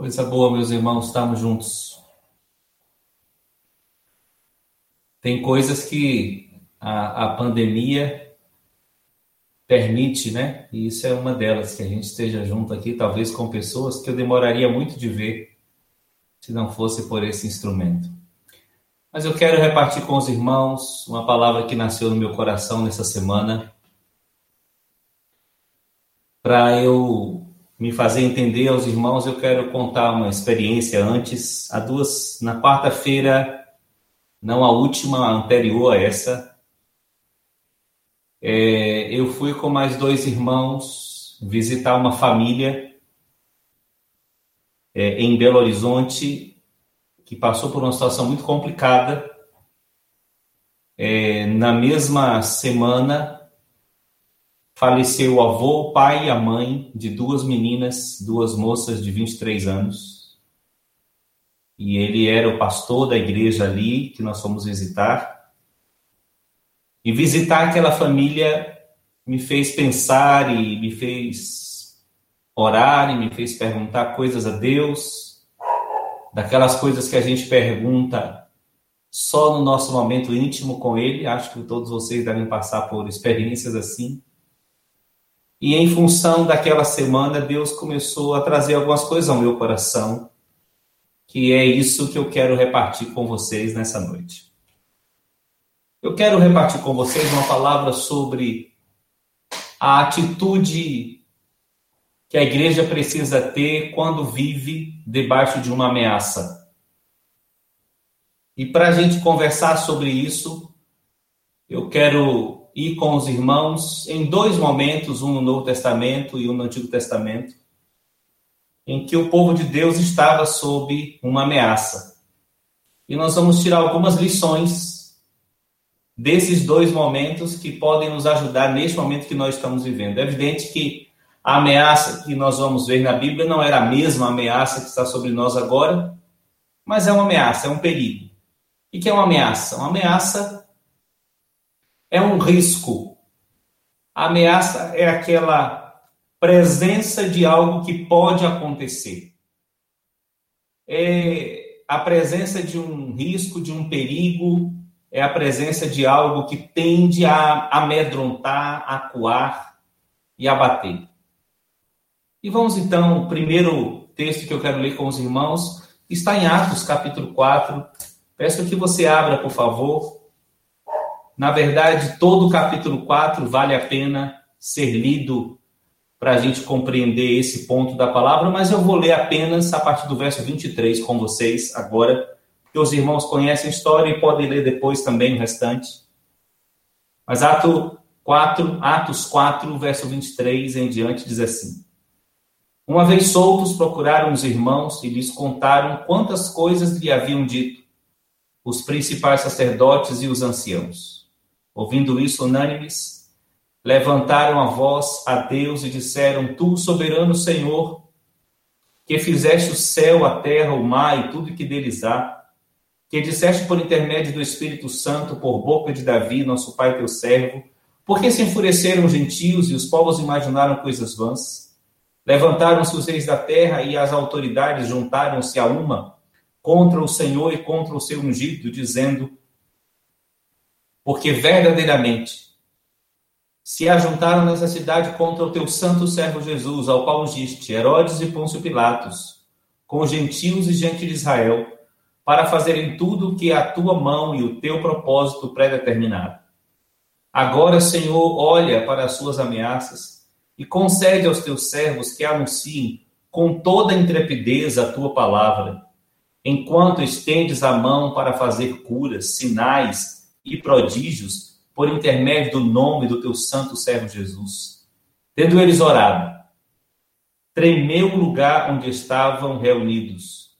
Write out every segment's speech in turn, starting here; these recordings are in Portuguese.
Coisa boa, meus irmãos, estamos juntos. Tem coisas que a, a pandemia permite, né? E isso é uma delas, que a gente esteja junto aqui, talvez com pessoas que eu demoraria muito de ver se não fosse por esse instrumento. Mas eu quero repartir com os irmãos uma palavra que nasceu no meu coração nessa semana, para eu me fazer entender aos irmãos, eu quero contar uma experiência antes. Há duas, na quarta-feira, não a última, a anterior a essa, é, eu fui com mais dois irmãos visitar uma família é, em Belo Horizonte que passou por uma situação muito complicada. É, na mesma semana, faleceu o avô, o pai e a mãe de duas meninas, duas moças de 23 anos. E ele era o pastor da igreja ali que nós fomos visitar. E visitar aquela família me fez pensar e me fez orar e me fez perguntar coisas a Deus, daquelas coisas que a gente pergunta só no nosso momento íntimo com Ele. Acho que todos vocês devem passar por experiências assim. E em função daquela semana, Deus começou a trazer algumas coisas ao meu coração, que é isso que eu quero repartir com vocês nessa noite. Eu quero repartir com vocês uma palavra sobre a atitude que a igreja precisa ter quando vive debaixo de uma ameaça. E para a gente conversar sobre isso, eu quero ir com os irmãos em dois momentos, um no Novo Testamento e um no Antigo Testamento, em que o povo de Deus estava sob uma ameaça. E nós vamos tirar algumas lições desses dois momentos que podem nos ajudar neste momento que nós estamos vivendo. É evidente que a ameaça que nós vamos ver na Bíblia não era a mesma ameaça que está sobre nós agora, mas é uma ameaça, é um perigo. E que é uma ameaça? Uma ameaça é um risco. A ameaça é aquela presença de algo que pode acontecer. É a presença de um risco, de um perigo, é a presença de algo que tende a amedrontar, acuar e abater. E vamos então, o primeiro texto que eu quero ler com os irmãos está em Atos capítulo 4. Peço que você abra, por favor, na verdade, todo o capítulo 4 vale a pena ser lido para a gente compreender esse ponto da palavra, mas eu vou ler apenas a partir do verso 23 com vocês agora, porque os irmãos conhecem a história e podem ler depois também o restante. Mas Ato 4, Atos 4, verso 23 em diante diz assim: Uma vez soltos, procuraram os irmãos e lhes contaram quantas coisas lhe haviam dito os principais sacerdotes e os anciãos. Ouvindo isso, unânimes, levantaram a voz a Deus e disseram: Tu, soberano Senhor, que fizeste o céu, a terra, o mar e tudo que deles há, que disseste por intermédio do Espírito Santo, por boca de Davi, nosso pai teu servo, porque se enfureceram os gentios e os povos imaginaram coisas vãs? Levantaram-se os reis da terra e as autoridades juntaram-se a uma contra o Senhor e contra o seu ungido, dizendo: porque verdadeiramente se ajuntaram nessa cidade contra o teu santo servo Jesus, ao qual ungiste Herodes e Pôncio Pilatos, com os gentios e gente de Israel, para fazerem tudo o que a tua mão e o teu propósito pré-determinado. Agora, Senhor, olha para as suas ameaças e concede aos teus servos que anunciem com toda intrepidez a tua palavra, enquanto estendes a mão para fazer curas, sinais e prodígios por intermédio do nome do teu santo servo Jesus. Tendo eles orado, tremeu o lugar onde estavam reunidos.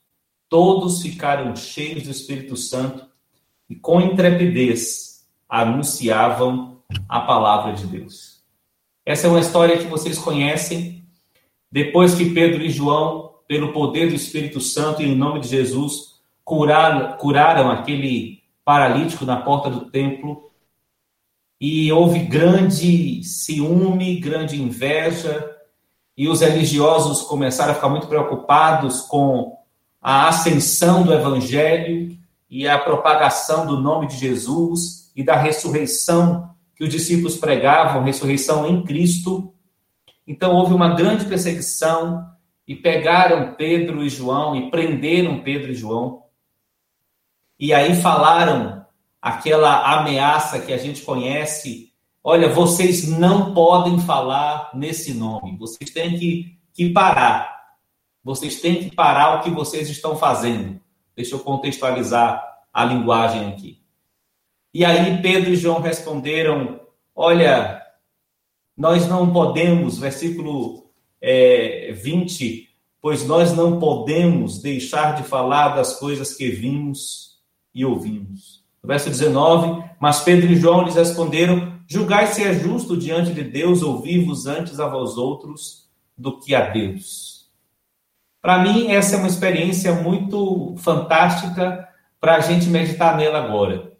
Todos ficaram cheios do Espírito Santo e com intrepidez anunciavam a palavra de Deus. Essa é uma história que vocês conhecem. Depois que Pedro e João, pelo poder do Espírito Santo e em nome de Jesus, curaram, curaram aquele paralítico na porta do templo e houve grande ciúme, grande inveja e os religiosos começaram a ficar muito preocupados com a ascensão do evangelho e a propagação do nome de Jesus e da ressurreição que os discípulos pregavam, ressurreição em Cristo. Então houve uma grande perseguição e pegaram Pedro e João e prenderam Pedro e João. E aí falaram aquela ameaça que a gente conhece. Olha, vocês não podem falar nesse nome. Vocês têm que, que parar. Vocês têm que parar o que vocês estão fazendo. Deixa eu contextualizar a linguagem aqui. E aí Pedro e João responderam: Olha, nós não podemos, versículo é, 20, pois nós não podemos deixar de falar das coisas que vimos e ouvimos. No verso 19, mas Pedro e João lhes responderam: Julgai se é justo diante de Deus ouvir-vos antes a vós outros do que a Deus. Para mim, essa é uma experiência muito fantástica para a gente meditar nela agora.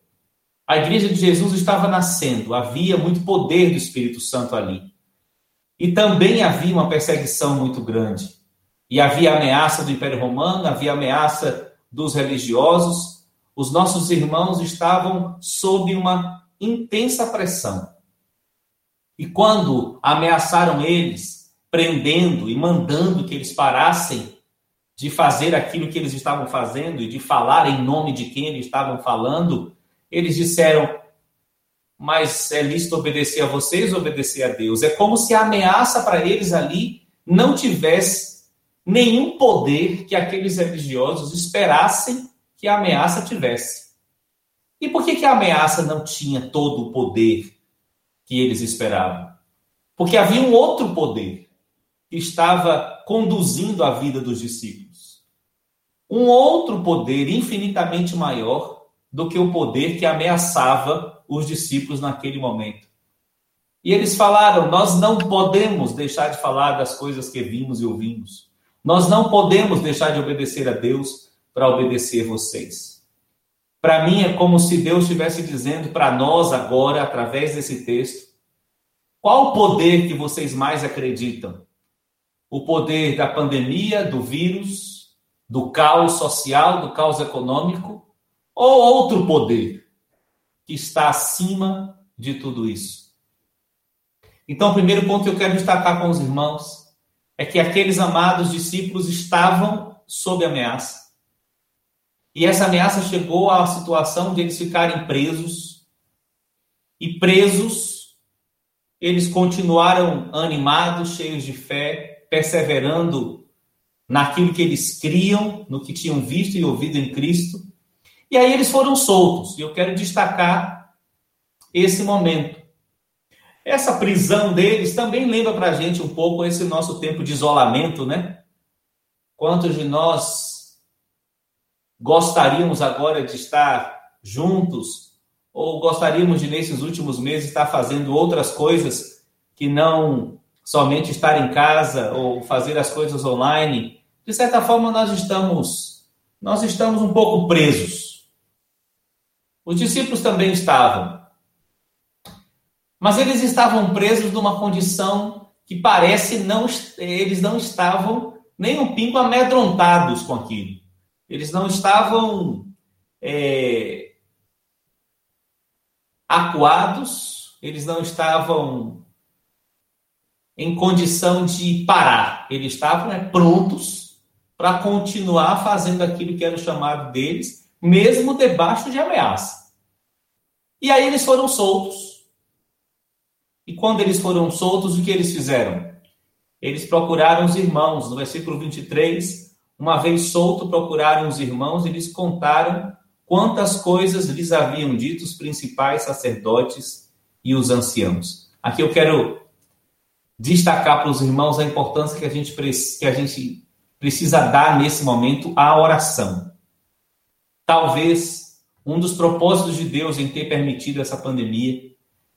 A igreja de Jesus estava nascendo, havia muito poder do Espírito Santo ali. E também havia uma perseguição muito grande. E havia ameaça do Império Romano, havia ameaça dos religiosos. Os nossos irmãos estavam sob uma intensa pressão. E quando ameaçaram eles, prendendo e mandando que eles parassem de fazer aquilo que eles estavam fazendo e de falar em nome de quem eles estavam falando, eles disseram: Mas é lícito obedecer a vocês, obedecer a Deus. É como se a ameaça para eles ali não tivesse nenhum poder que aqueles religiosos esperassem que a ameaça tivesse. E por que, que a ameaça não tinha todo o poder que eles esperavam? Porque havia um outro poder que estava conduzindo a vida dos discípulos. Um outro poder infinitamente maior do que o poder que ameaçava os discípulos naquele momento. E eles falaram: Nós não podemos deixar de falar das coisas que vimos e ouvimos. Nós não podemos deixar de obedecer a Deus para obedecer vocês. Para mim é como se Deus estivesse dizendo para nós agora, através desse texto, qual o poder que vocês mais acreditam? o poder da pandemia, do vírus, do caos social, do caos econômico, ou outro poder que está acima de tudo isso? Então, o primeiro ponto que eu quero destacar com os irmãos é que aqueles amados discípulos estavam sob ameaça. E essa ameaça chegou à situação de eles ficarem presos. E presos, eles continuaram animados, cheios de fé, perseverando naquilo que eles criam, no que tinham visto e ouvido em Cristo. E aí eles foram soltos. E eu quero destacar esse momento. Essa prisão deles também lembra para a gente um pouco esse nosso tempo de isolamento, né? Quantos de nós gostaríamos agora de estar juntos ou gostaríamos de, nesses últimos meses, estar fazendo outras coisas que não somente estar em casa ou fazer as coisas online, de certa forma nós estamos nós estamos um pouco presos. Os discípulos também estavam. Mas eles estavam presos numa condição que parece não eles não estavam nem um pingo amedrontados com aquilo. Eles não estavam é, acuados, eles não estavam em condição de parar. Eles estavam né, prontos para continuar fazendo aquilo que era o chamado deles, mesmo debaixo de ameaça. E aí eles foram soltos. E quando eles foram soltos, o que eles fizeram? Eles procuraram os irmãos. No versículo 23, uma vez solto, procuraram os irmãos e lhes contaram quantas coisas lhes haviam dito os principais sacerdotes e os anciãos. Aqui eu quero destacar para os irmãos a importância que a gente, que a gente precisa dar nesse momento à oração. Talvez um dos propósitos de Deus em ter permitido essa pandemia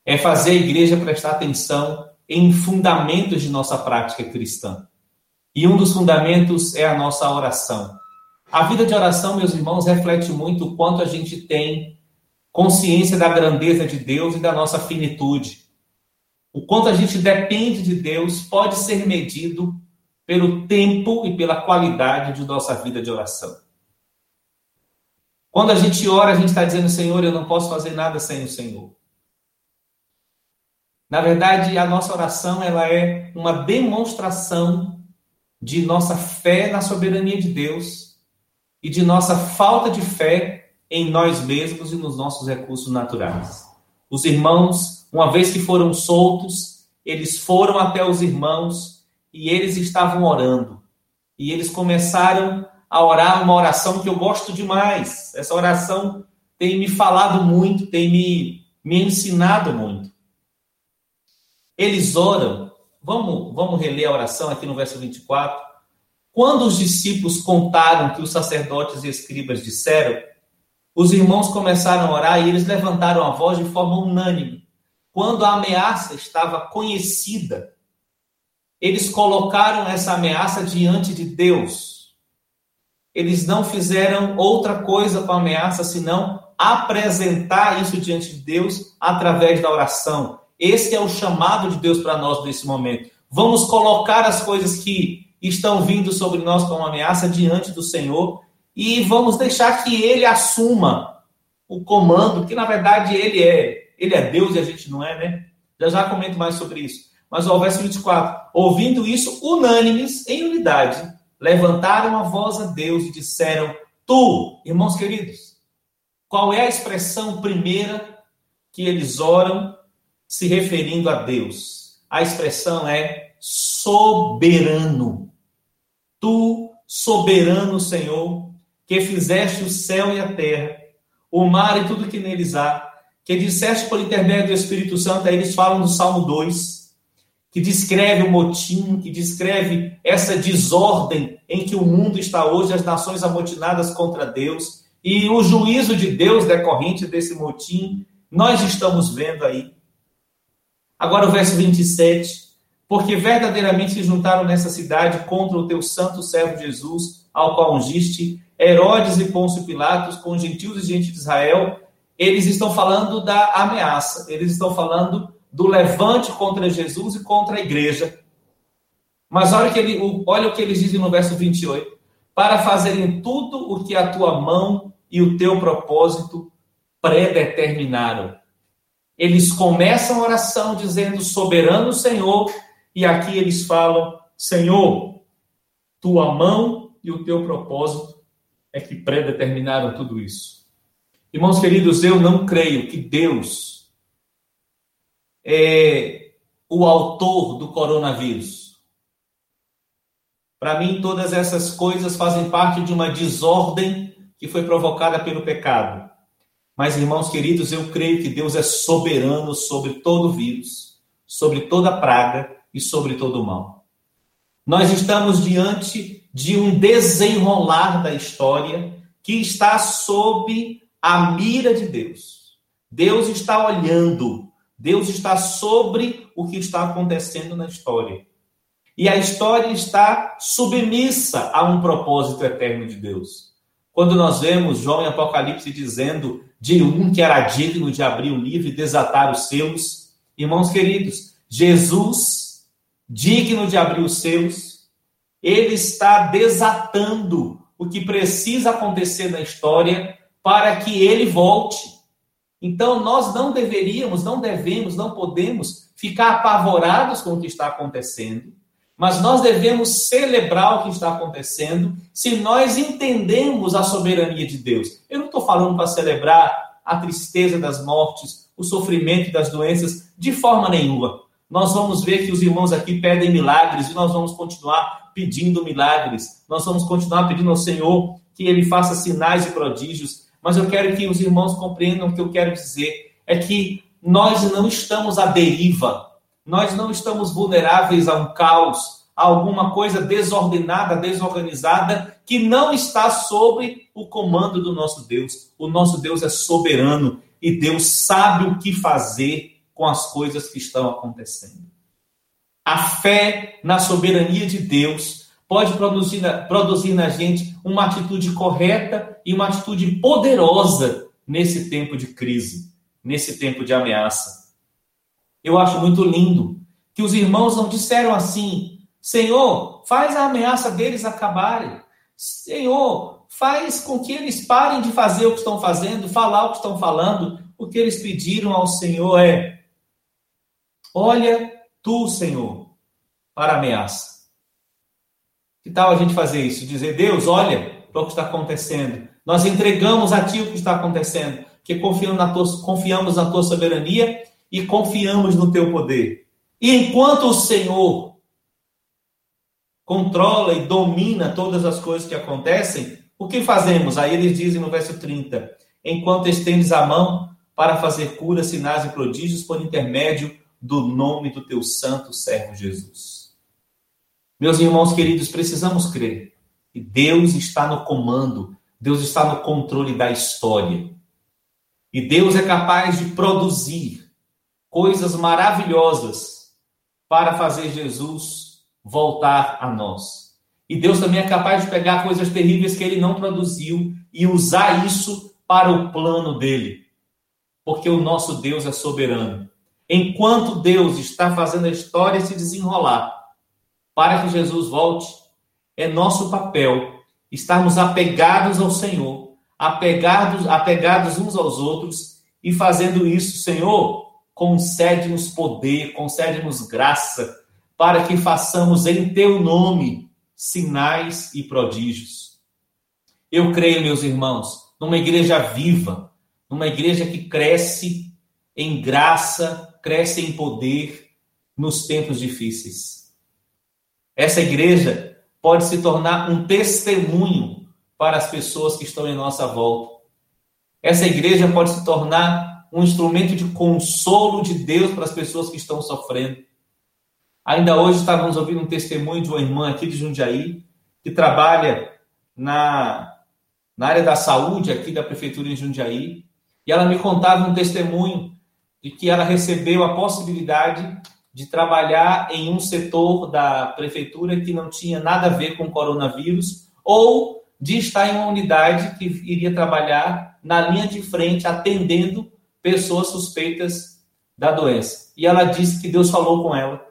é fazer a igreja prestar atenção em fundamentos de nossa prática cristã. E um dos fundamentos é a nossa oração. A vida de oração, meus irmãos, reflete muito o quanto a gente tem consciência da grandeza de Deus e da nossa finitude. o quanto a gente depende de Deus, pode ser medido pelo tempo e pela qualidade de nossa vida de oração. Quando a gente ora, a gente está dizendo, Senhor, eu não posso fazer nada sem o Senhor. Na verdade, a nossa oração ela é uma demonstração de nossa fé na soberania de Deus e de nossa falta de fé em nós mesmos e nos nossos recursos naturais. Os irmãos, uma vez que foram soltos, eles foram até os irmãos e eles estavam orando. E eles começaram a orar uma oração que eu gosto demais. Essa oração tem me falado muito, tem me, me ensinado muito. Eles oram. Vamos, vamos reler a oração aqui no verso 24. Quando os discípulos contaram que os sacerdotes e escribas disseram, os irmãos começaram a orar e eles levantaram a voz de forma unânime. Quando a ameaça estava conhecida, eles colocaram essa ameaça diante de Deus. Eles não fizeram outra coisa com a ameaça senão apresentar isso diante de Deus através da oração. Esse é o chamado de Deus para nós nesse momento. Vamos colocar as coisas que estão vindo sobre nós como ameaça diante do Senhor e vamos deixar que ele assuma o comando, que na verdade ele é, ele é Deus e a gente não é, né? Já já comento mais sobre isso. Mas o verso 24, ouvindo isso, unânimes, em unidade, levantaram a voz a Deus e disseram: Tu, irmãos queridos, qual é a expressão primeira que eles oram se referindo a Deus? A expressão é soberano. Tu, soberano Senhor, que fizeste o céu e a terra, o mar e tudo que neles há, que disseste por intermédio do Espírito Santo, aí eles falam do Salmo 2, que descreve o motim, que descreve essa desordem em que o mundo está hoje, as nações amotinadas contra Deus, e o juízo de Deus decorrente desse motim, nós estamos vendo aí. Agora o verso 27, porque verdadeiramente se juntaram nessa cidade contra o teu santo servo Jesus, ao qual ungiste, Herodes e Pôncio Pilatos, com gentios e gente de Israel, eles estão falando da ameaça, eles estão falando do levante contra Jesus e contra a igreja. Mas olha, que ele, olha o que eles dizem no verso 28. Para fazerem tudo o que a tua mão e o teu propósito predeterminaram. Eles começam a oração dizendo: Soberano Senhor, e aqui eles falam: Senhor, tua mão e o teu propósito é que predeterminaram tudo isso. Irmãos queridos, eu não creio que Deus é o autor do coronavírus. Para mim, todas essas coisas fazem parte de uma desordem que foi provocada pelo pecado. Mas, irmãos queridos, eu creio que Deus é soberano sobre todo vírus, sobre toda praga e sobre todo mal. Nós estamos diante de um desenrolar da história que está sob a mira de Deus. Deus está olhando, Deus está sobre o que está acontecendo na história. E a história está submissa a um propósito eterno de Deus. Quando nós vemos João em Apocalipse dizendo de um que era digno de abrir o livro e desatar os seus, irmãos queridos, Jesus, digno de abrir os seus, ele está desatando o que precisa acontecer na história para que ele volte. Então, nós não deveríamos, não devemos, não podemos ficar apavorados com o que está acontecendo, mas nós devemos celebrar o que está acontecendo se nós entendemos a soberania de Deus. Eu não estou falando para celebrar a tristeza das mortes, o sofrimento das doenças, de forma nenhuma. Nós vamos ver que os irmãos aqui pedem milagres e nós vamos continuar pedindo milagres, nós vamos continuar pedindo ao Senhor que Ele faça sinais e prodígios, mas eu quero que os irmãos compreendam o que eu quero dizer: é que nós não estamos à deriva, nós não estamos vulneráveis a um caos, a alguma coisa desordenada, desorganizada, que não está sob o comando do nosso Deus. O nosso Deus é soberano e Deus sabe o que fazer com as coisas que estão acontecendo. A fé na soberania de Deus pode produzir, produzir na gente uma atitude correta e uma atitude poderosa nesse tempo de crise, nesse tempo de ameaça. Eu acho muito lindo que os irmãos não disseram assim: Senhor, faz a ameaça deles acabarem. Senhor, faz com que eles parem de fazer o que estão fazendo, falar o que estão falando. O que eles pediram ao Senhor é: Olha tu, Senhor, para a ameaça. Que tal a gente fazer isso? Dizer, Deus, olha para o que está acontecendo. Nós entregamos a Ti o que está acontecendo, que confiamos na tua, confiamos na Tua soberania e confiamos no Teu poder. E enquanto o Senhor controla e domina todas as coisas que acontecem, o que fazemos? Aí eles dizem no verso 30: Enquanto estendes a mão para fazer curas, sinais e prodígios por intermédio do nome do teu santo servo Jesus. Meus irmãos queridos, precisamos crer que Deus está no comando, Deus está no controle da história. E Deus é capaz de produzir coisas maravilhosas para fazer Jesus voltar a nós. E Deus também é capaz de pegar coisas terríveis que ele não produziu e usar isso para o plano dele. Porque o nosso Deus é soberano. Enquanto Deus está fazendo a história se desenrolar para que Jesus volte, é nosso papel estarmos apegados ao Senhor, apegados, apegados uns aos outros e fazendo isso, Senhor, concede-nos poder, concede-nos graça para que façamos em teu nome sinais e prodígios. Eu creio, meus irmãos, numa igreja viva, numa igreja que cresce em graça, cresce em poder nos tempos difíceis. Essa igreja pode se tornar um testemunho para as pessoas que estão em nossa volta. Essa igreja pode se tornar um instrumento de consolo de Deus para as pessoas que estão sofrendo. Ainda hoje estávamos ouvindo um testemunho de uma irmã aqui de Jundiaí, que trabalha na, na área da saúde aqui da prefeitura em Jundiaí, e ela me contava um testemunho de que ela recebeu a possibilidade de trabalhar em um setor da prefeitura que não tinha nada a ver com coronavírus, ou de estar em uma unidade que iria trabalhar na linha de frente, atendendo pessoas suspeitas da doença. E ela disse que Deus falou com ela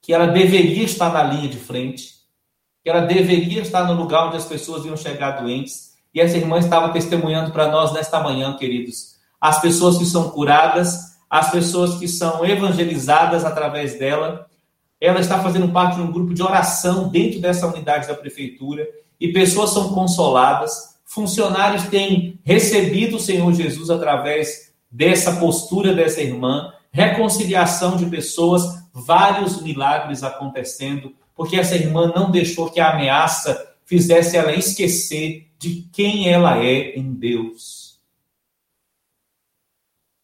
que ela deveria estar na linha de frente, que ela deveria estar no lugar onde as pessoas iam chegar doentes. E essa irmã estava testemunhando para nós nesta manhã, queridos. As pessoas que são curadas, as pessoas que são evangelizadas através dela. Ela está fazendo parte de um grupo de oração dentro dessa unidade da prefeitura e pessoas são consoladas. Funcionários têm recebido o Senhor Jesus através dessa postura dessa irmã, reconciliação de pessoas, vários milagres acontecendo, porque essa irmã não deixou que a ameaça fizesse ela esquecer de quem ela é em Deus.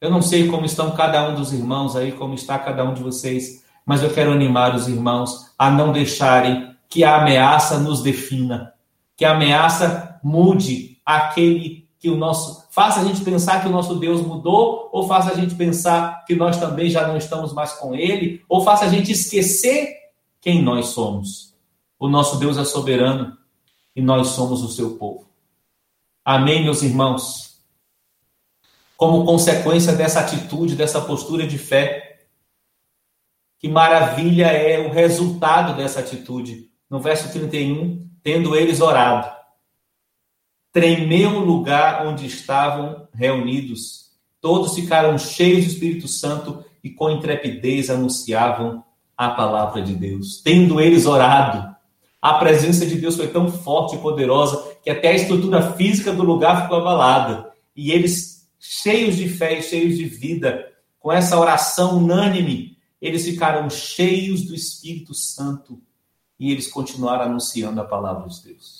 Eu não sei como estão cada um dos irmãos aí, como está cada um de vocês, mas eu quero animar os irmãos a não deixarem que a ameaça nos defina, que a ameaça mude aquele que o nosso. Faça a gente pensar que o nosso Deus mudou, ou faça a gente pensar que nós também já não estamos mais com Ele, ou faça a gente esquecer quem nós somos. O nosso Deus é soberano e nós somos o seu povo. Amém, meus irmãos? como consequência dessa atitude, dessa postura de fé. Que maravilha é o resultado dessa atitude. No verso 31, tendo eles orado, tremeu o lugar onde estavam reunidos. Todos ficaram cheios do Espírito Santo e com intrepidez anunciavam a palavra de Deus. Tendo eles orado, a presença de Deus foi tão forte e poderosa que até a estrutura física do lugar ficou abalada. E eles cheios de fé e cheios de vida, com essa oração unânime, eles ficaram cheios do Espírito Santo e eles continuaram anunciando a palavra de Deus.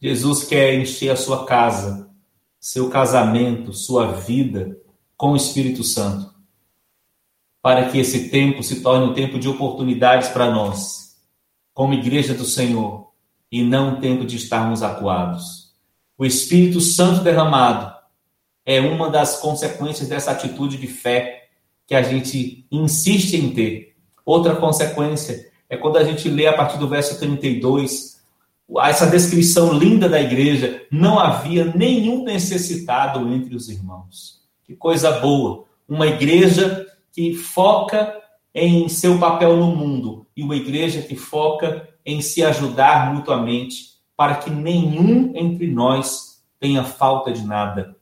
Jesus quer encher a sua casa, seu casamento, sua vida com o Espírito Santo, para que esse tempo se torne um tempo de oportunidades para nós, como igreja do Senhor, e não um tempo de estarmos acuados. O Espírito Santo derramado é uma das consequências dessa atitude de fé que a gente insiste em ter. Outra consequência é quando a gente lê a partir do verso 32, essa descrição linda da igreja, não havia nenhum necessitado entre os irmãos. Que coisa boa! Uma igreja que foca em seu papel no mundo e uma igreja que foca em se ajudar mutuamente para que nenhum entre nós tenha falta de nada.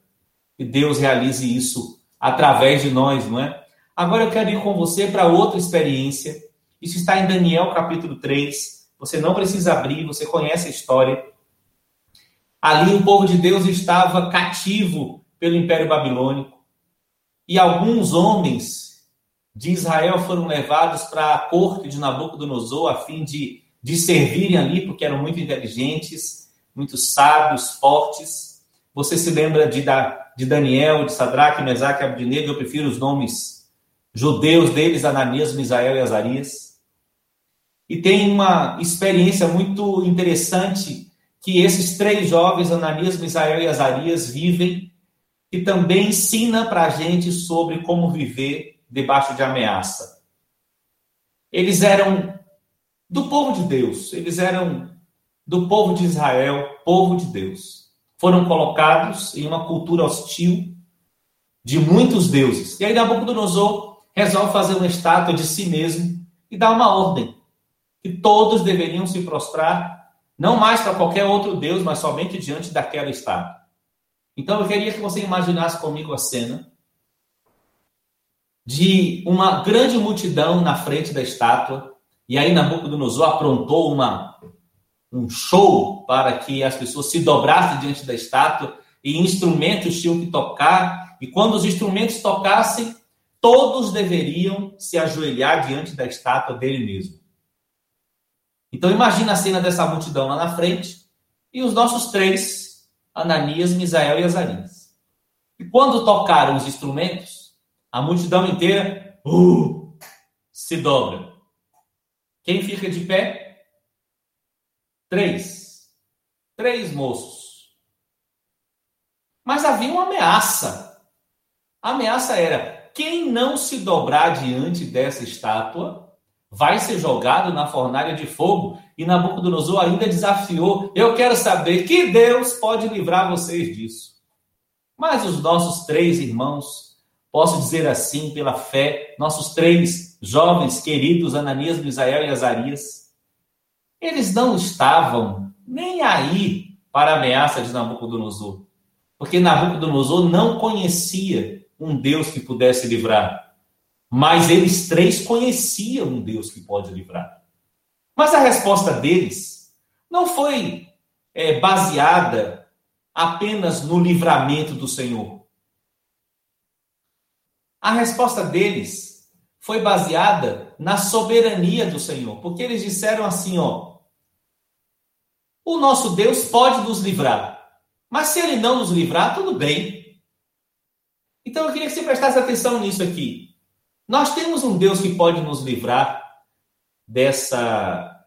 E Deus realize isso através de nós, não é? Agora eu quero ir com você para outra experiência. Isso está em Daniel capítulo 3. Você não precisa abrir, você conhece a história. Ali o povo de Deus estava cativo pelo Império Babilônico. E alguns homens de Israel foram levados para a corte de Nabucodonosor a fim de, de servirem ali, porque eram muito inteligentes, muito sábios, fortes. Você se lembra de, de Daniel, de Sadraque, Mesaque Abdinego? Eu prefiro os nomes judeus deles, Ananias, Misael e Azarias. E tem uma experiência muito interessante que esses três jovens, Ananias, Misael e Azarias, vivem, que também ensina para a gente sobre como viver debaixo de ameaça. Eles eram do povo de Deus, eles eram do povo de Israel, povo de Deus. Foram colocados em uma cultura hostil de muitos deuses. E aí Nabucodonosor resolve fazer uma estátua de si mesmo e dá uma ordem que todos deveriam se prostrar não mais para qualquer outro deus, mas somente diante daquela estátua. Então eu queria que você imaginasse comigo a cena de uma grande multidão na frente da estátua. E aí Nabucodonosor aprontou uma, um show para que as pessoas se dobrassem diante da estátua e instrumentos tinham que tocar. E quando os instrumentos tocassem, todos deveriam se ajoelhar diante da estátua dele mesmo. Então imagina a cena dessa multidão lá na frente e os nossos três, Ananias, Misael e Azarias. E quando tocaram os instrumentos, a multidão inteira uh, se dobra. Quem fica de pé? Três. Três moços. Mas havia uma ameaça. A ameaça era: quem não se dobrar diante dessa estátua vai ser jogado na fornalha de fogo. E Nabucodonosor ainda desafiou: eu quero saber que Deus pode livrar vocês disso. Mas os nossos três irmãos Posso dizer assim, pela fé, nossos três jovens queridos, Ananias, Misael e Azarias, eles não estavam nem aí para a ameaça de Nabucodonosor, porque Nabucodonosor não conhecia um Deus que pudesse livrar, mas eles três conheciam um Deus que pode livrar. Mas a resposta deles não foi é, baseada apenas no livramento do Senhor, a resposta deles foi baseada na soberania do Senhor, porque eles disseram assim, ó: O nosso Deus pode nos livrar, mas se ele não nos livrar, tudo bem. Então eu queria que você prestasse atenção nisso aqui. Nós temos um Deus que pode nos livrar dessa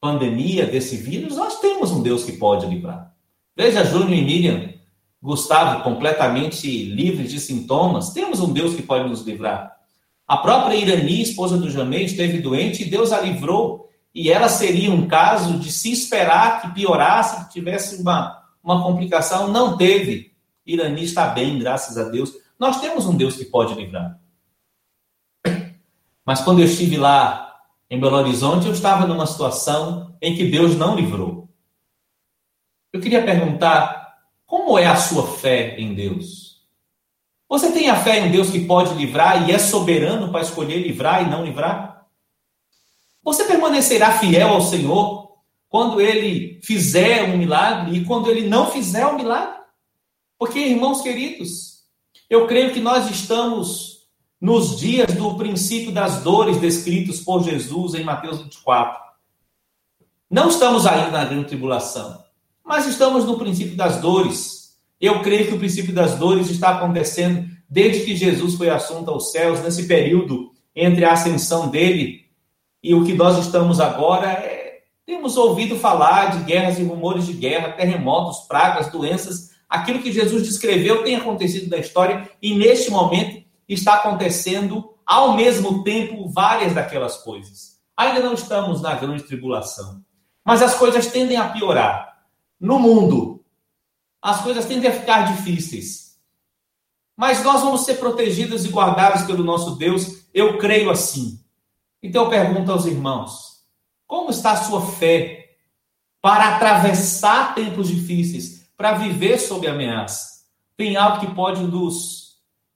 pandemia, desse vírus, nós temos um Deus que pode livrar. Veja Júnior e Miriam Gustavo completamente livre de sintomas, temos um Deus que pode nos livrar. A própria Irani, esposa do Jamei, esteve doente e Deus a livrou. E ela seria um caso de se esperar que piorasse, que tivesse uma, uma complicação. Não teve. Irani está bem, graças a Deus. Nós temos um Deus que pode livrar. Mas quando eu estive lá em Belo Horizonte, eu estava numa situação em que Deus não livrou. Eu queria perguntar como é a sua fé em Deus? Você tem a fé em Deus que pode livrar e é soberano para escolher livrar e não livrar? Você permanecerá fiel ao Senhor quando ele fizer um milagre e quando ele não fizer um milagre? Porque, irmãos queridos, eu creio que nós estamos nos dias do princípio das dores descritos por Jesus em Mateus 24. Não estamos ainda na grande tribulação. Mas estamos no princípio das dores. Eu creio que o princípio das dores está acontecendo desde que Jesus foi assunto aos céus, nesse período entre a ascensão dele e o que nós estamos agora. É, temos ouvido falar de guerras e rumores de guerra, terremotos, pragas, doenças. Aquilo que Jesus descreveu tem acontecido na história e neste momento está acontecendo ao mesmo tempo várias daquelas coisas. Ainda não estamos na grande tribulação, mas as coisas tendem a piorar no mundo, as coisas tendem a ficar difíceis. Mas nós vamos ser protegidos e guardados pelo nosso Deus, eu creio assim. Então eu pergunto aos irmãos: como está a sua fé para atravessar tempos difíceis, para viver sob ameaça? Tem algo que pode nos,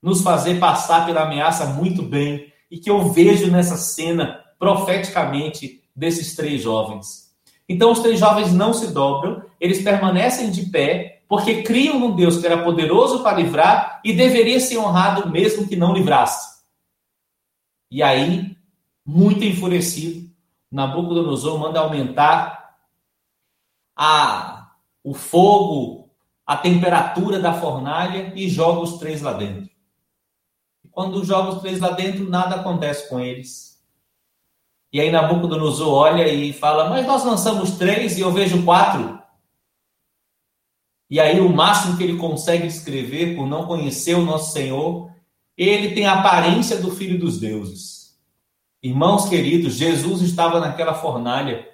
nos fazer passar pela ameaça muito bem e que eu vejo nessa cena profeticamente desses três jovens. Então, os três jovens não se dobram, eles permanecem de pé, porque criam num Deus que era poderoso para livrar e deveria ser honrado mesmo que não livrasse. E aí, muito enfurecido, Nabucodonosor manda aumentar a, o fogo, a temperatura da fornalha e joga os três lá dentro. Quando joga os três lá dentro, nada acontece com eles. E aí Nabucodonosor olha e fala: Mas nós lançamos três e eu vejo quatro. E aí, o máximo que ele consegue descrever, por não conhecer o nosso Senhor, ele tem a aparência do Filho dos deuses. Irmãos queridos, Jesus estava naquela fornalha.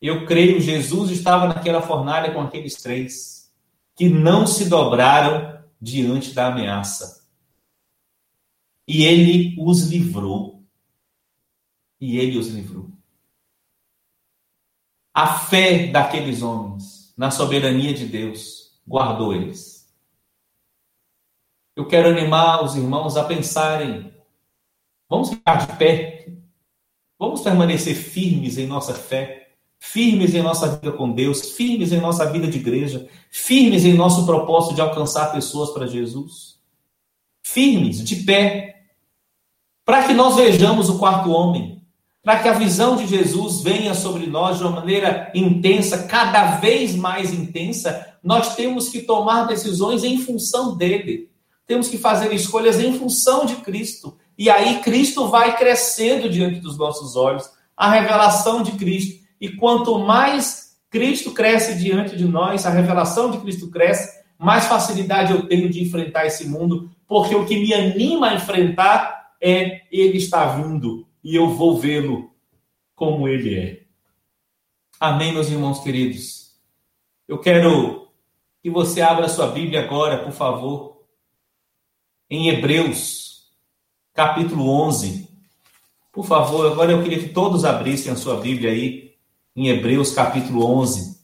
Eu creio, Jesus estava naquela fornalha com aqueles três que não se dobraram diante da ameaça. E ele os livrou e ele os livrou. A fé daqueles homens na soberania de Deus guardou eles. Eu quero animar os irmãos a pensarem: vamos ficar de pé, vamos permanecer firmes em nossa fé, firmes em nossa vida com Deus, firmes em nossa vida de igreja, firmes em nosso propósito de alcançar pessoas para Jesus. Firmes, de pé, para que nós vejamos o quarto homem, para que a visão de Jesus venha sobre nós de uma maneira intensa, cada vez mais intensa, nós temos que tomar decisões em função dele. Temos que fazer escolhas em função de Cristo. E aí Cristo vai crescendo diante dos nossos olhos, a revelação de Cristo. E quanto mais Cristo cresce diante de nós, a revelação de Cristo cresce, mais facilidade eu tenho de enfrentar esse mundo, porque o que me anima a enfrentar é ele está vindo e eu vou vê-lo como ele é. Amém, meus irmãos queridos. Eu quero que você abra sua Bíblia agora, por favor, em Hebreus, capítulo 11. Por favor, agora eu queria que todos abrissem a sua Bíblia aí, em Hebreus, capítulo 11.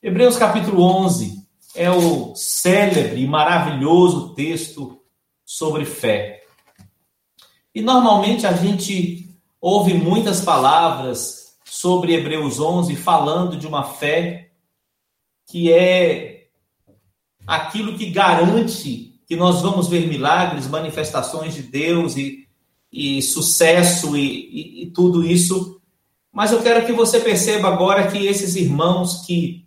Hebreus, capítulo 11 é o célebre e maravilhoso texto sobre fé. E normalmente a gente ouve muitas palavras sobre Hebreus 11 falando de uma fé que é aquilo que garante que nós vamos ver milagres, manifestações de Deus e, e sucesso e, e, e tudo isso. Mas eu quero que você perceba agora que esses irmãos que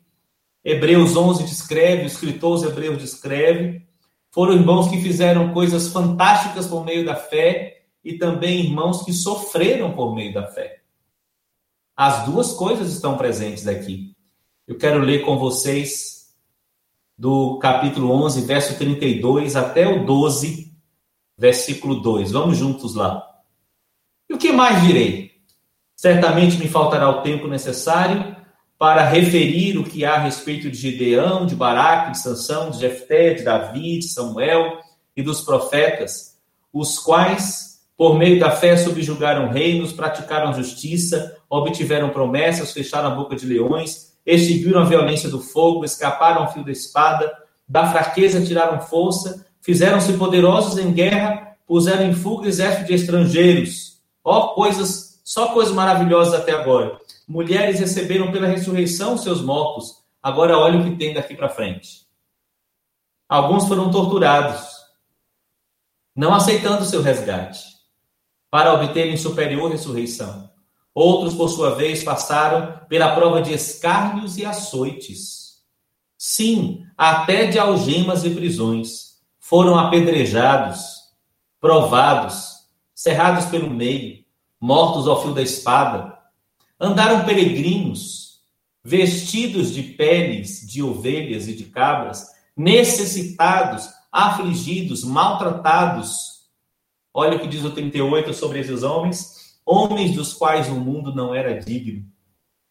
Hebreus 11 descreve, o escritor Hebreus descreve, foram irmãos que fizeram coisas fantásticas por meio da fé e também irmãos que sofreram por meio da fé. As duas coisas estão presentes aqui. Eu quero ler com vocês do capítulo 11, verso 32 até o 12, versículo 2. Vamos juntos lá. E o que mais direi? Certamente me faltará o tempo necessário para referir o que há a respeito de Gideão, de Baraque, de Sansão, de Jefté, de Davi, de Samuel e dos profetas, os quais por meio da fé subjugaram reinos, praticaram justiça, obtiveram promessas, fecharam a boca de leões, extinguiram a violência do fogo, escaparam ao fio da espada, da fraqueza tiraram força, fizeram-se poderosos em guerra, puseram em fuga exército de estrangeiros. Ó, coisas, só coisas maravilhosas até agora. Mulheres receberam pela ressurreição seus mortos. Agora olha o que tem daqui para frente. Alguns foram torturados, não aceitando seu resgate para obterem superior ressurreição. Outros, por sua vez, passaram pela prova de escárnios e açoites. Sim, até de algemas e prisões. Foram apedrejados, provados, cerrados pelo meio, mortos ao fio da espada. Andaram peregrinos, vestidos de peles de ovelhas e de cabras, necessitados, afligidos, maltratados, Olha o que diz o 38 sobre esses homens, homens dos quais o mundo não era digno,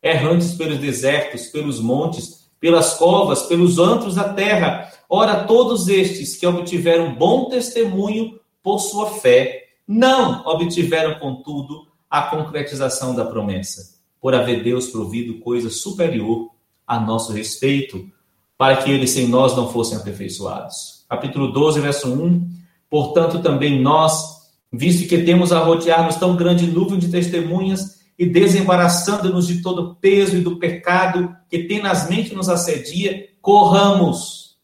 errantes pelos desertos, pelos montes, pelas covas, pelos antros da terra. Ora, todos estes que obtiveram bom testemunho por sua fé, não obtiveram, contudo, a concretização da promessa, por haver Deus provido coisa superior a nosso respeito, para que eles sem nós não fossem aperfeiçoados. Capítulo 12, verso 1. Portanto, também nós, visto que temos a rodear-nos tão grande nuvem de testemunhas, e desembaraçando-nos de todo peso e do pecado que tenazmente nos assedia, corramos,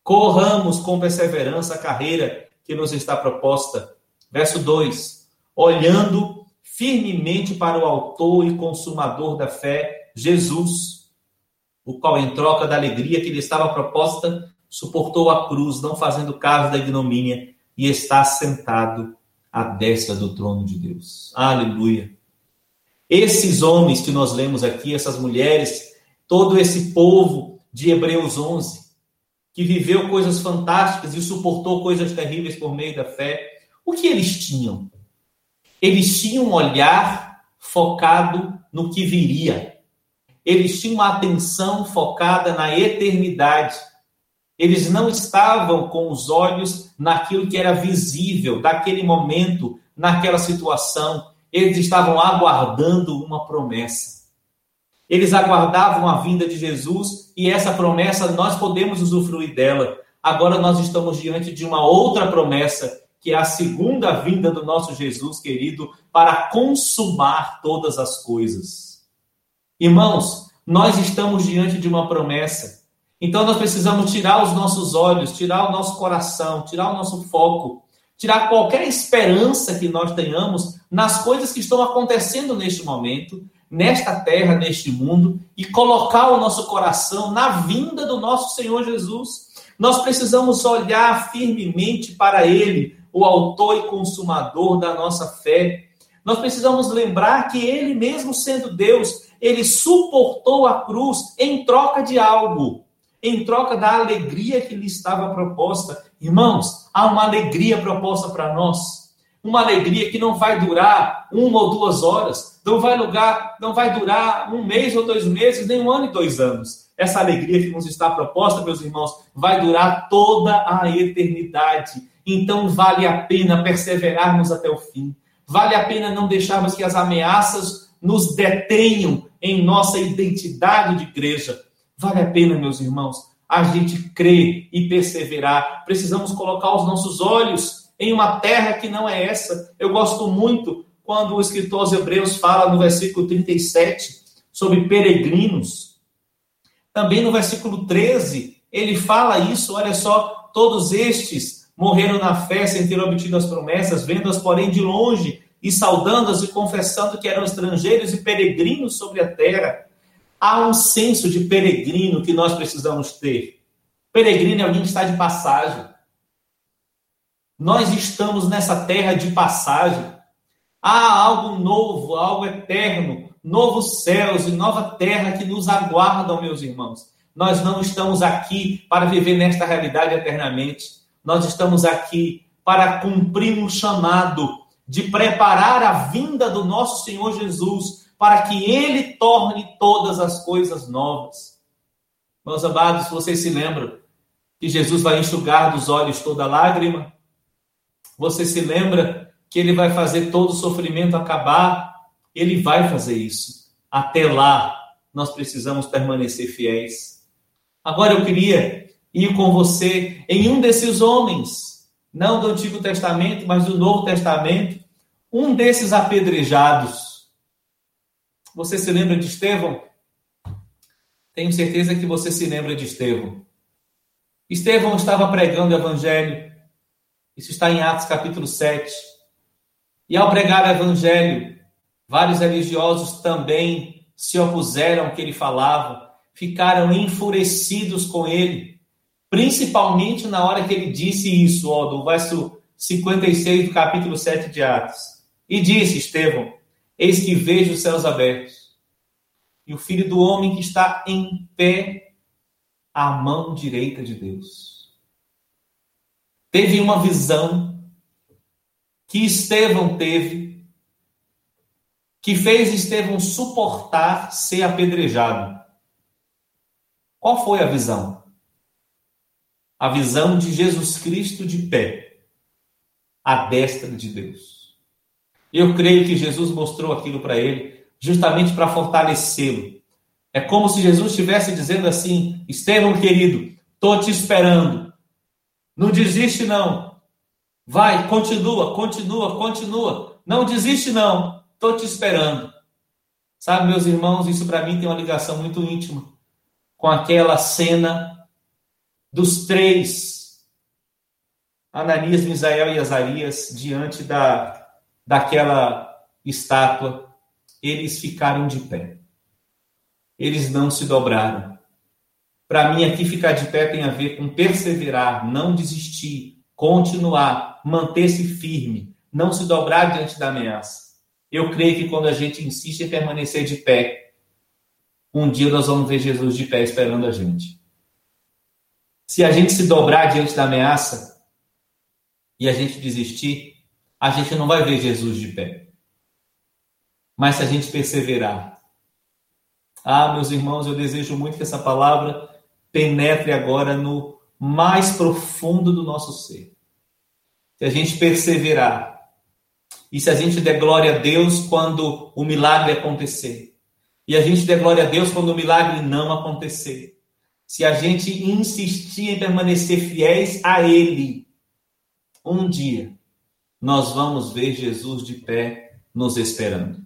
corramos com perseverança a carreira que nos está proposta. Verso 2: olhando firmemente para o Autor e Consumador da fé, Jesus, o qual, em troca da alegria que lhe estava proposta, suportou a cruz, não fazendo caso da ignomínia, e está sentado à destra do trono de Deus. Aleluia. Esses homens que nós lemos aqui, essas mulheres, todo esse povo de Hebreus 11, que viveu coisas fantásticas e suportou coisas terríveis por meio da fé, o que eles tinham? Eles tinham um olhar focado no que viria. Eles tinham uma atenção focada na eternidade. Eles não estavam com os olhos naquilo que era visível, daquele momento, naquela situação. Eles estavam aguardando uma promessa. Eles aguardavam a vinda de Jesus e essa promessa nós podemos usufruir dela. Agora nós estamos diante de uma outra promessa, que é a segunda vinda do nosso Jesus querido para consumar todas as coisas. Irmãos, nós estamos diante de uma promessa. Então nós precisamos tirar os nossos olhos, tirar o nosso coração, tirar o nosso foco tirar qualquer esperança que nós tenhamos nas coisas que estão acontecendo neste momento, nesta terra, neste mundo, e colocar o nosso coração na vinda do nosso Senhor Jesus. Nós precisamos olhar firmemente para Ele, o autor e consumador da nossa fé. Nós precisamos lembrar que Ele, mesmo sendo Deus, Ele suportou a cruz em troca de algo, em troca da alegria que lhe estava proposta. Irmãos, há uma alegria proposta para nós. Uma alegria que não vai durar uma ou duas horas, não vai, lugar, não vai durar um mês ou dois meses, nem um ano e dois anos. Essa alegria que nos está proposta, meus irmãos, vai durar toda a eternidade. Então vale a pena perseverarmos até o fim. Vale a pena não deixarmos que as ameaças nos detenham em nossa identidade de igreja. Vale a pena, meus irmãos, a gente crer e perseverar. Precisamos colocar os nossos olhos em uma terra que não é essa. Eu gosto muito quando o escritor aos Hebreus fala no versículo 37 sobre peregrinos. Também no versículo 13, ele fala isso, olha só, todos estes morreram na fé sem ter obtido as promessas, vendo-as, porém, de longe, e saudando-as e confessando que eram estrangeiros e peregrinos sobre a terra. Há um senso de peregrino que nós precisamos ter. Peregrino é alguém que está de passagem. Nós estamos nessa terra de passagem. Há algo novo, algo eterno, novos céus e nova terra que nos aguardam, meus irmãos. Nós não estamos aqui para viver nesta realidade eternamente. Nós estamos aqui para cumprir um chamado de preparar a vinda do nosso Senhor Jesus para que ele torne todas as coisas novas. Meus amados, vocês se lembram que Jesus vai enxugar dos olhos toda lágrima? Você se lembra que ele vai fazer todo o sofrimento acabar? Ele vai fazer isso. Até lá, nós precisamos permanecer fiéis. Agora eu queria ir com você em um desses homens, não do Antigo Testamento, mas do Novo Testamento, um desses apedrejados você se lembra de Estevão? Tenho certeza que você se lembra de Estevão. Estevão estava pregando o evangelho. Isso está em Atos capítulo 7. E ao pregar o evangelho, vários religiosos também se opuseram ao que ele falava, ficaram enfurecidos com ele, principalmente na hora que ele disse isso, ó, do verso 56 do capítulo 7 de Atos. E disse Estevão: Eis que vejo os céus abertos e o filho do homem que está em pé à mão direita de Deus. Teve uma visão que Estevão teve, que fez Estevão suportar ser apedrejado. Qual foi a visão? A visão de Jesus Cristo de pé, à destra de Deus. Eu creio que Jesus mostrou aquilo para ele, justamente para fortalecê-lo. É como se Jesus estivesse dizendo assim: Estevão querido, estou te esperando. Não desiste, não. Vai, continua, continua, continua. Não desiste, não. Estou te esperando. Sabe, meus irmãos, isso para mim tem uma ligação muito íntima com aquela cena dos três, Ananias, Misael e Azarias, diante da, daquela estátua. Eles ficaram de pé. Eles não se dobraram. Para mim, aqui ficar de pé tem a ver com perseverar, não desistir, continuar, manter-se firme, não se dobrar diante da ameaça. Eu creio que quando a gente insiste em permanecer de pé, um dia nós vamos ver Jesus de pé esperando a gente. Se a gente se dobrar diante da ameaça e a gente desistir, a gente não vai ver Jesus de pé. Mas se a gente perseverar, ah, meus irmãos, eu desejo muito que essa palavra penetre agora no mais profundo do nosso ser. Se a gente perseverar, e se a gente der glória a Deus quando o milagre acontecer, e a gente der glória a Deus quando o milagre não acontecer, se a gente insistir em permanecer fiéis a Ele, um dia nós vamos ver Jesus de pé nos esperando.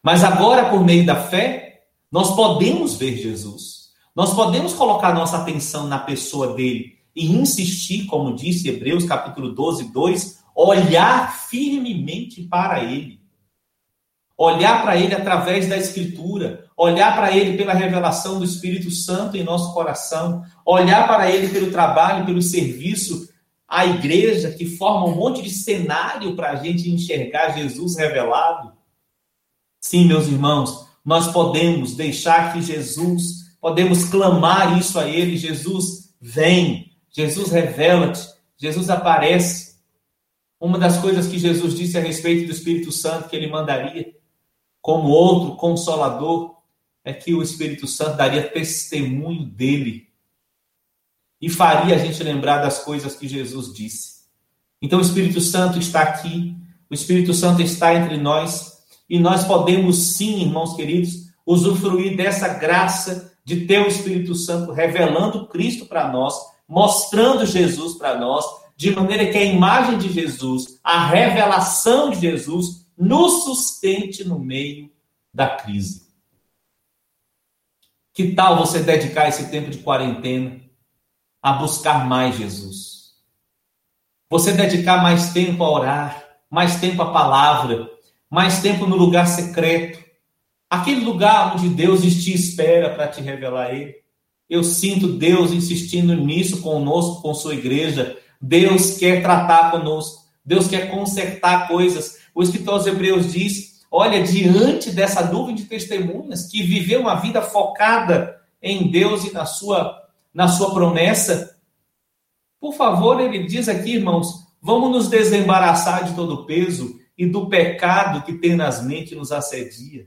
Mas agora, por meio da fé, nós podemos ver Jesus. Nós podemos colocar nossa atenção na pessoa dele e insistir, como disse Hebreus capítulo 12, 2, olhar firmemente para ele. Olhar para ele através da Escritura, olhar para ele pela revelação do Espírito Santo em nosso coração, olhar para ele pelo trabalho, pelo serviço à igreja, que forma um monte de cenário para a gente enxergar Jesus revelado. Sim, meus irmãos, nós podemos deixar que Jesus podemos clamar isso a Ele: Jesus, vem, Jesus, revela-te, Jesus aparece. Uma das coisas que Jesus disse a respeito do Espírito Santo que ele mandaria, como outro consolador, é que o Espírito Santo daria testemunho dele e faria a gente lembrar das coisas que Jesus disse. Então o Espírito Santo está aqui, o Espírito Santo está entre nós e nós podemos sim, irmãos queridos, usufruir dessa graça de ter o Espírito Santo revelando Cristo para nós, mostrando Jesus para nós, de maneira que a imagem de Jesus, a revelação de Jesus, nos sustente no meio da crise. Que tal você dedicar esse tempo de quarentena a buscar mais Jesus? Você dedicar mais tempo a orar, mais tempo à palavra, mais tempo no lugar secreto, Aquele lugar onde Deus te espera para te revelar Ele. Eu sinto Deus insistindo nisso conosco, com sua igreja. Deus quer tratar conosco. Deus quer consertar coisas. O escritor aos Hebreus diz: olha, diante dessa nuvem de testemunhas que viveu uma vida focada em Deus e na sua, na sua promessa, por favor, ele diz aqui, irmãos, vamos nos desembaraçar de todo o peso e do pecado que tenazmente nos assedia.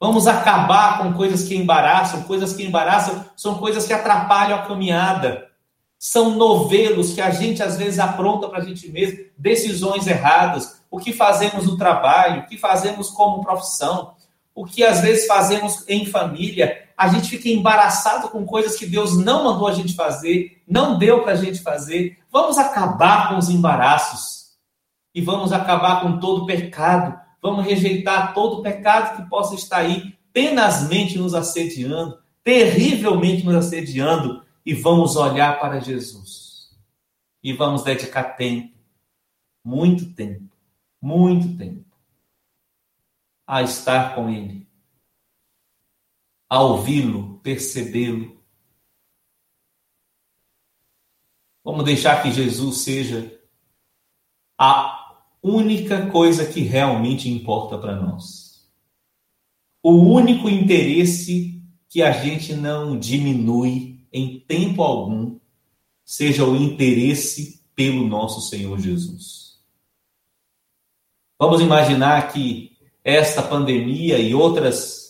Vamos acabar com coisas que embaraçam. Coisas que embaraçam são coisas que atrapalham a caminhada. São novelos que a gente às vezes apronta para a gente mesmo, decisões erradas, o que fazemos no trabalho, o que fazemos como profissão, o que às vezes fazemos em família. A gente fica embaraçado com coisas que Deus não mandou a gente fazer, não deu para a gente fazer. Vamos acabar com os embaraços. E vamos acabar com todo pecado. Vamos rejeitar todo pecado que possa estar aí tenazmente nos assediando, terrivelmente nos assediando, e vamos olhar para Jesus. E vamos dedicar tempo, muito tempo, muito tempo, a estar com Ele, a ouvi-lo, percebê-lo. Vamos deixar que Jesus seja a única coisa que realmente importa para nós. O único interesse que a gente não diminui em tempo algum seja o interesse pelo nosso Senhor Jesus. Vamos imaginar que esta pandemia e outras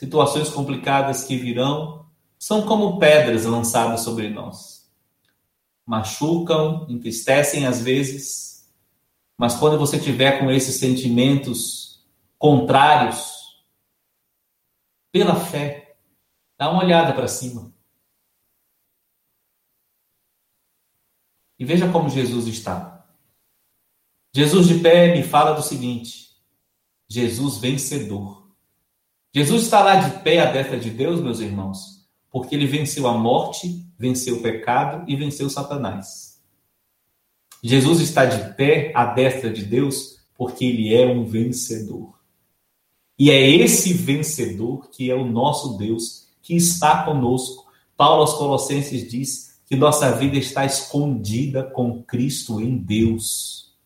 situações complicadas que virão são como pedras lançadas sobre nós. Machucam, entristecem às vezes, mas quando você tiver com esses sentimentos contrários, pela fé, dá uma olhada para cima. E veja como Jesus está. Jesus de pé me fala do seguinte: Jesus vencedor. Jesus está lá de pé à destra de Deus, meus irmãos, porque ele venceu a morte, venceu o pecado e venceu Satanás. Jesus está de pé à destra de Deus porque ele é um vencedor. E é esse vencedor que é o nosso Deus, que está conosco. Paulo aos Colossenses diz que nossa vida está escondida com Cristo em Deus.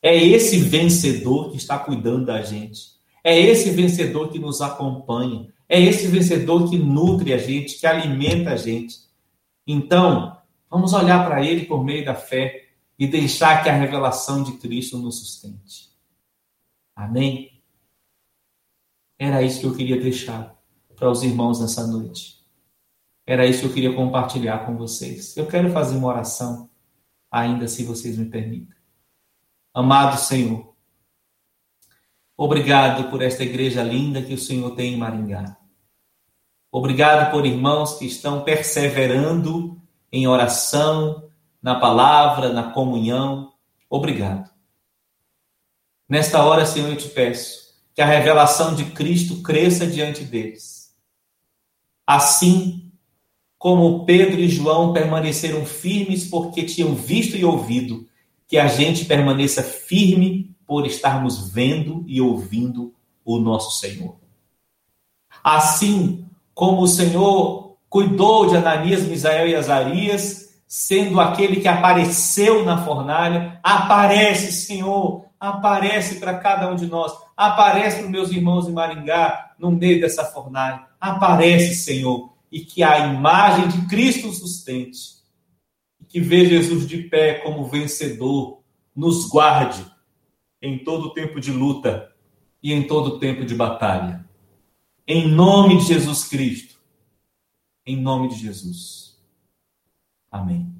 É esse vencedor que está cuidando da gente. É esse vencedor que nos acompanha. É esse vencedor que nutre a gente, que alimenta a gente. Então, vamos olhar para ele por meio da fé e deixar que a revelação de Cristo nos sustente. Amém? Era isso que eu queria deixar para os irmãos nessa noite. Era isso que eu queria compartilhar com vocês. Eu quero fazer uma oração, ainda se vocês me permitem. Amado Senhor, Obrigado por esta igreja linda que o Senhor tem em Maringá. Obrigado por irmãos que estão perseverando em oração, na palavra, na comunhão. Obrigado. Nesta hora, Senhor, eu te peço que a revelação de Cristo cresça diante deles. Assim como Pedro e João permaneceram firmes porque tinham visto e ouvido, que a gente permaneça firme por estarmos vendo e ouvindo o nosso Senhor. Assim como o Senhor cuidou de Ananias, Misael e Azarias, sendo aquele que apareceu na fornalha, aparece, Senhor, aparece para cada um de nós, aparece para os meus irmãos em Maringá, no meio dessa fornalha, aparece, Senhor, e que a imagem de Cristo sustente, e que vê Jesus de pé como vencedor, nos guarde em todo tempo de luta e em todo tempo de batalha. Em nome de Jesus Cristo. Em nome de Jesus. Amém.